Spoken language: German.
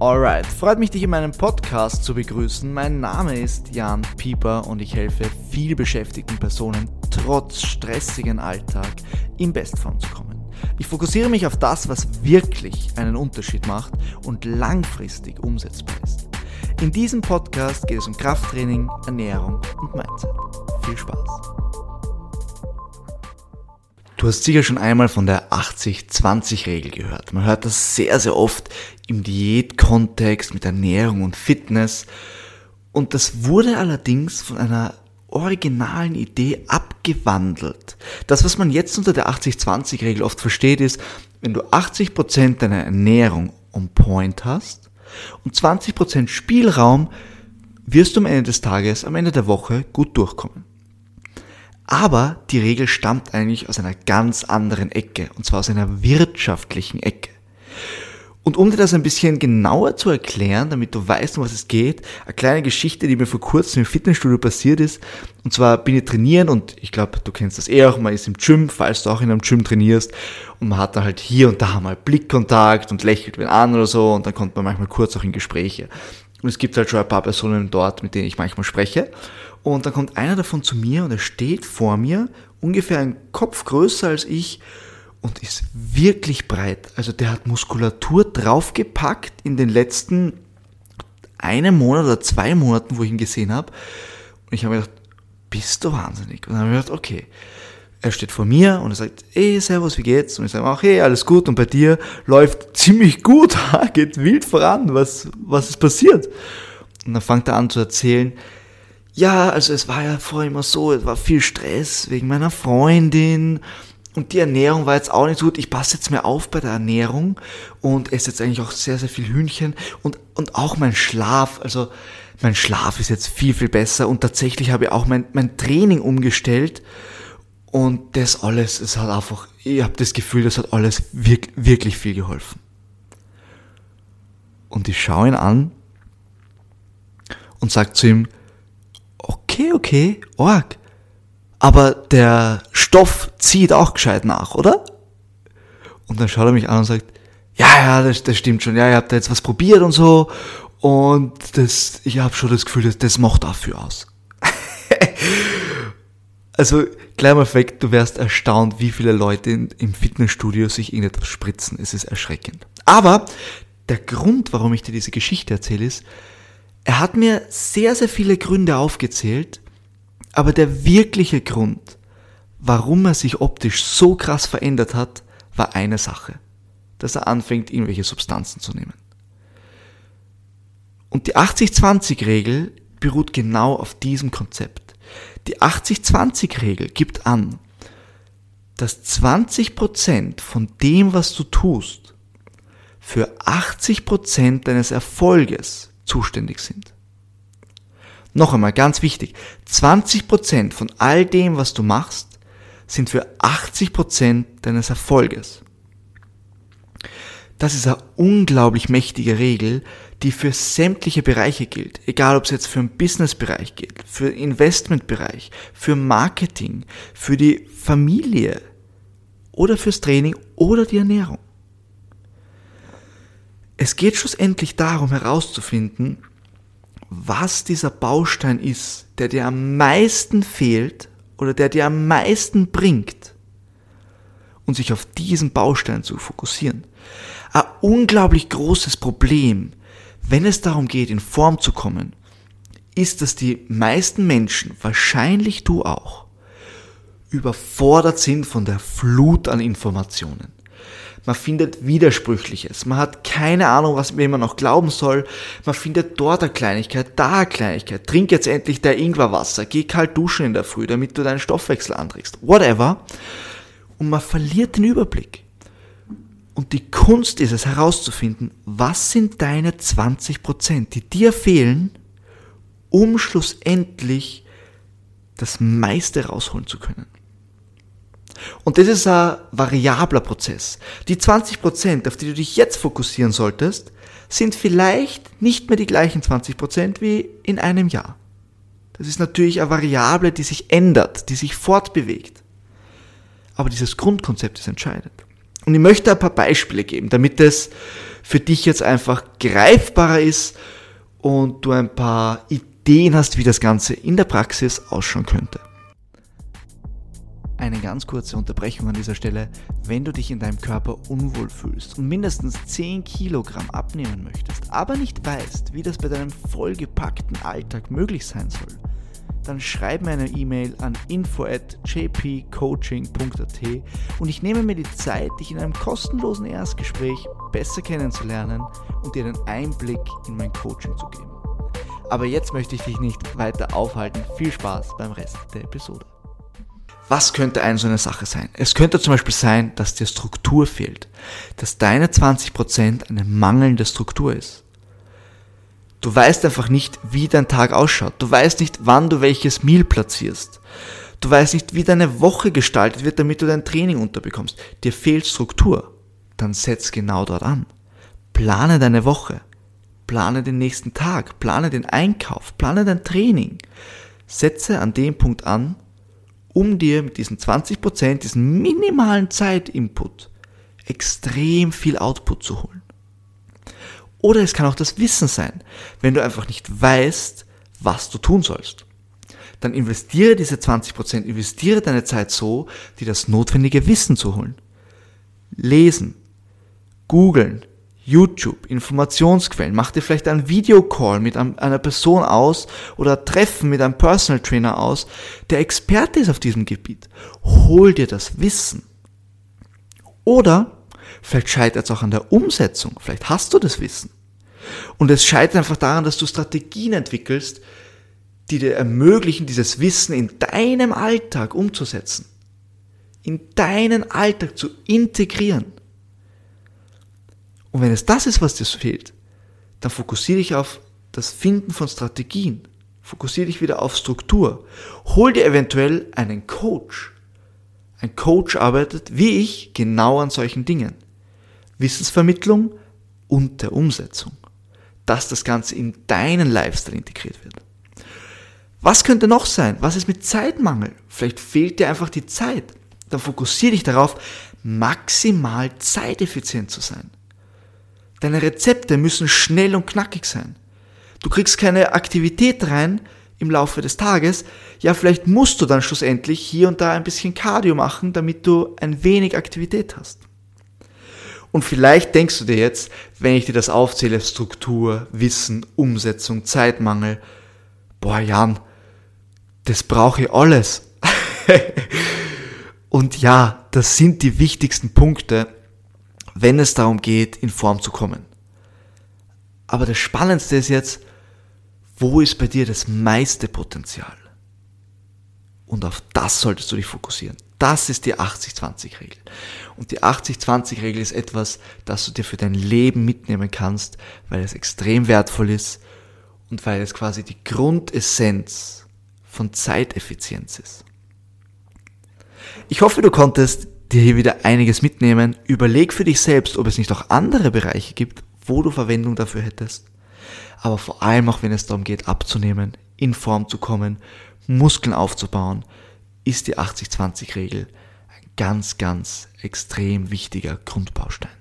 Alright, freut mich, dich in meinem Podcast zu begrüßen. Mein Name ist Jan Pieper und ich helfe viel beschäftigten Personen trotz stressigen Alltag in Bestform zu kommen. Ich fokussiere mich auf das, was wirklich einen Unterschied macht und langfristig umsetzbar ist. In diesem Podcast geht es um Krafttraining, Ernährung und Mindset. Viel Spaß! Du hast sicher schon einmal von der 80-20-Regel gehört. Man hört das sehr, sehr oft im Diätkontext mit Ernährung und Fitness. Und das wurde allerdings von einer originalen Idee abgewandelt. Das, was man jetzt unter der 80-20-Regel oft versteht, ist, wenn du 80% deiner Ernährung on point hast und 20% Spielraum, wirst du am Ende des Tages, am Ende der Woche gut durchkommen. Aber die Regel stammt eigentlich aus einer ganz anderen Ecke, und zwar aus einer wirtschaftlichen Ecke. Und um dir das ein bisschen genauer zu erklären, damit du weißt, um was es geht, eine kleine Geschichte, die mir vor kurzem im Fitnessstudio passiert ist. Und zwar bin ich trainieren und ich glaube, du kennst das eh auch, man ist im Gym, falls du auch in einem Gym trainierst und man hat da halt hier und da mal Blickkontakt und lächelt wen an oder so und dann kommt man manchmal kurz auch in Gespräche. Und es gibt halt schon ein paar Personen dort, mit denen ich manchmal spreche. Und dann kommt einer davon zu mir und er steht vor mir, ungefähr ein Kopf größer als ich und ist wirklich breit. Also der hat Muskulatur draufgepackt in den letzten einem Monat oder zwei Monaten, wo ich ihn gesehen habe. Und ich habe mir gedacht, bist du wahnsinnig? Und dann habe ich gedacht, okay. Er steht vor mir und er sagt, ey, servus, wie geht's? Und ich sage auch, hey, alles gut. Und bei dir läuft ziemlich gut, geht wild voran. Was, was ist passiert? Und dann fängt er an zu erzählen, ja, also es war ja vorher immer so, es war viel Stress wegen meiner Freundin und die Ernährung war jetzt auch nicht so gut. Ich passe jetzt mehr auf bei der Ernährung und esse jetzt eigentlich auch sehr, sehr viel Hühnchen und, und auch mein Schlaf, also mein Schlaf ist jetzt viel, viel besser und tatsächlich habe ich auch mein, mein Training umgestellt und das alles, es hat einfach, ich habe das Gefühl, das hat alles wirklich, wirklich viel geholfen. Und ich schaue ihn an und sage zu ihm, okay, okay, org. Aber der Stoff zieht auch gescheit nach, oder? Und dann schaut er mich an und sagt, ja, ja, das, das stimmt schon, ja, ihr habt da jetzt was probiert und so. Und das, ich habe schon das Gefühl, das, das macht dafür aus. also, mal weg, du wärst erstaunt, wie viele Leute in, im Fitnessstudio sich irgendetwas spritzen. Es ist erschreckend. Aber der Grund, warum ich dir diese Geschichte erzähle, ist, er hat mir sehr, sehr viele Gründe aufgezählt, aber der wirkliche Grund, warum er sich optisch so krass verändert hat, war eine Sache, dass er anfängt, irgendwelche Substanzen zu nehmen. Und die 80-20-Regel beruht genau auf diesem Konzept. Die 80-20-Regel gibt an, dass 20% von dem, was du tust, für 80% deines Erfolges zuständig sind. Noch einmal ganz wichtig, 20% von all dem, was du machst, sind für 80% deines Erfolges. Das ist eine unglaublich mächtige Regel, die für sämtliche Bereiche gilt. Egal ob es jetzt für den Businessbereich gilt, für den Investmentbereich, für Marketing, für die Familie oder fürs Training oder die Ernährung. Es geht schlussendlich darum herauszufinden, was dieser Baustein ist, der dir am meisten fehlt oder der dir am meisten bringt und sich auf diesen Baustein zu fokussieren. Ein unglaublich großes Problem, wenn es darum geht, in Form zu kommen, ist, dass die meisten Menschen, wahrscheinlich du auch, überfordert sind von der Flut an Informationen man findet Widersprüchliches, man hat keine Ahnung, was man noch glauben soll, man findet dort eine Kleinigkeit, da eine Kleinigkeit, trink jetzt endlich der Ingwerwasser, geh kalt duschen in der Früh, damit du deinen Stoffwechsel anträgst, whatever. Und man verliert den Überblick. Und die Kunst ist es herauszufinden, was sind deine 20%, die dir fehlen, um schlussendlich das meiste rausholen zu können. Und das ist ein variabler Prozess. Die 20%, auf die du dich jetzt fokussieren solltest, sind vielleicht nicht mehr die gleichen 20% wie in einem Jahr. Das ist natürlich eine Variable, die sich ändert, die sich fortbewegt. Aber dieses Grundkonzept ist entscheidend. Und ich möchte ein paar Beispiele geben, damit es für dich jetzt einfach greifbarer ist und du ein paar Ideen hast, wie das Ganze in der Praxis ausschauen könnte. Eine ganz kurze Unterbrechung an dieser Stelle. Wenn du dich in deinem Körper unwohl fühlst und mindestens 10 Kilogramm abnehmen möchtest, aber nicht weißt, wie das bei deinem vollgepackten Alltag möglich sein soll, dann schreib mir eine E-Mail an info at jpcoaching.at und ich nehme mir die Zeit, dich in einem kostenlosen Erstgespräch besser kennenzulernen und dir einen Einblick in mein Coaching zu geben. Aber jetzt möchte ich dich nicht weiter aufhalten. Viel Spaß beim Rest der Episode. Was könnte eine so eine Sache sein? Es könnte zum Beispiel sein, dass dir Struktur fehlt, dass deine 20% eine mangelnde Struktur ist. Du weißt einfach nicht, wie dein Tag ausschaut. Du weißt nicht, wann du welches Meal platzierst. Du weißt nicht, wie deine Woche gestaltet wird, damit du dein Training unterbekommst. Dir fehlt Struktur. Dann setz genau dort an. Plane deine Woche. Plane den nächsten Tag. Plane den Einkauf. Plane dein Training. Setze an dem Punkt an, um dir mit diesen 20%, diesen minimalen Zeitinput, extrem viel Output zu holen. Oder es kann auch das Wissen sein, wenn du einfach nicht weißt, was du tun sollst. Dann investiere diese 20%, investiere deine Zeit so, dir das notwendige Wissen zu holen. Lesen, googeln, YouTube, Informationsquellen, mach dir vielleicht einen Videocall mit einer Person aus oder Treffen mit einem Personal Trainer aus, der Experte ist auf diesem Gebiet. Hol dir das Wissen. Oder vielleicht scheitert es auch an der Umsetzung, vielleicht hast du das Wissen. Und es scheitert einfach daran, dass du Strategien entwickelst, die dir ermöglichen, dieses Wissen in deinem Alltag umzusetzen. In deinen Alltag zu integrieren. Und wenn es das ist, was dir fehlt, dann fokussiere dich auf das Finden von Strategien. Fokussiere dich wieder auf Struktur. Hol dir eventuell einen Coach. Ein Coach arbeitet, wie ich, genau an solchen Dingen. Wissensvermittlung und der Umsetzung. Dass das Ganze in deinen Lifestyle integriert wird. Was könnte noch sein? Was ist mit Zeitmangel? Vielleicht fehlt dir einfach die Zeit. Dann fokussiere dich darauf, maximal zeiteffizient zu sein. Deine Rezepte müssen schnell und knackig sein. Du kriegst keine Aktivität rein im Laufe des Tages. Ja, vielleicht musst du dann schlussendlich hier und da ein bisschen Cardio machen, damit du ein wenig Aktivität hast. Und vielleicht denkst du dir jetzt, wenn ich dir das aufzähle, Struktur, Wissen, Umsetzung, Zeitmangel, boah Jan, das brauche ich alles. und ja, das sind die wichtigsten Punkte, wenn es darum geht, in Form zu kommen. Aber das Spannendste ist jetzt, wo ist bei dir das meiste Potenzial? Und auf das solltest du dich fokussieren. Das ist die 80-20-Regel. Und die 80-20-Regel ist etwas, das du dir für dein Leben mitnehmen kannst, weil es extrem wertvoll ist und weil es quasi die Grundessenz von Zeiteffizienz ist. Ich hoffe, du konntest dir hier wieder einiges mitnehmen. Überleg für dich selbst, ob es nicht auch andere Bereiche gibt, wo du Verwendung dafür hättest. Aber vor allem auch, wenn es darum geht, abzunehmen, in Form zu kommen, Muskeln aufzubauen, ist die 80-20-Regel ein ganz, ganz extrem wichtiger Grundbaustein.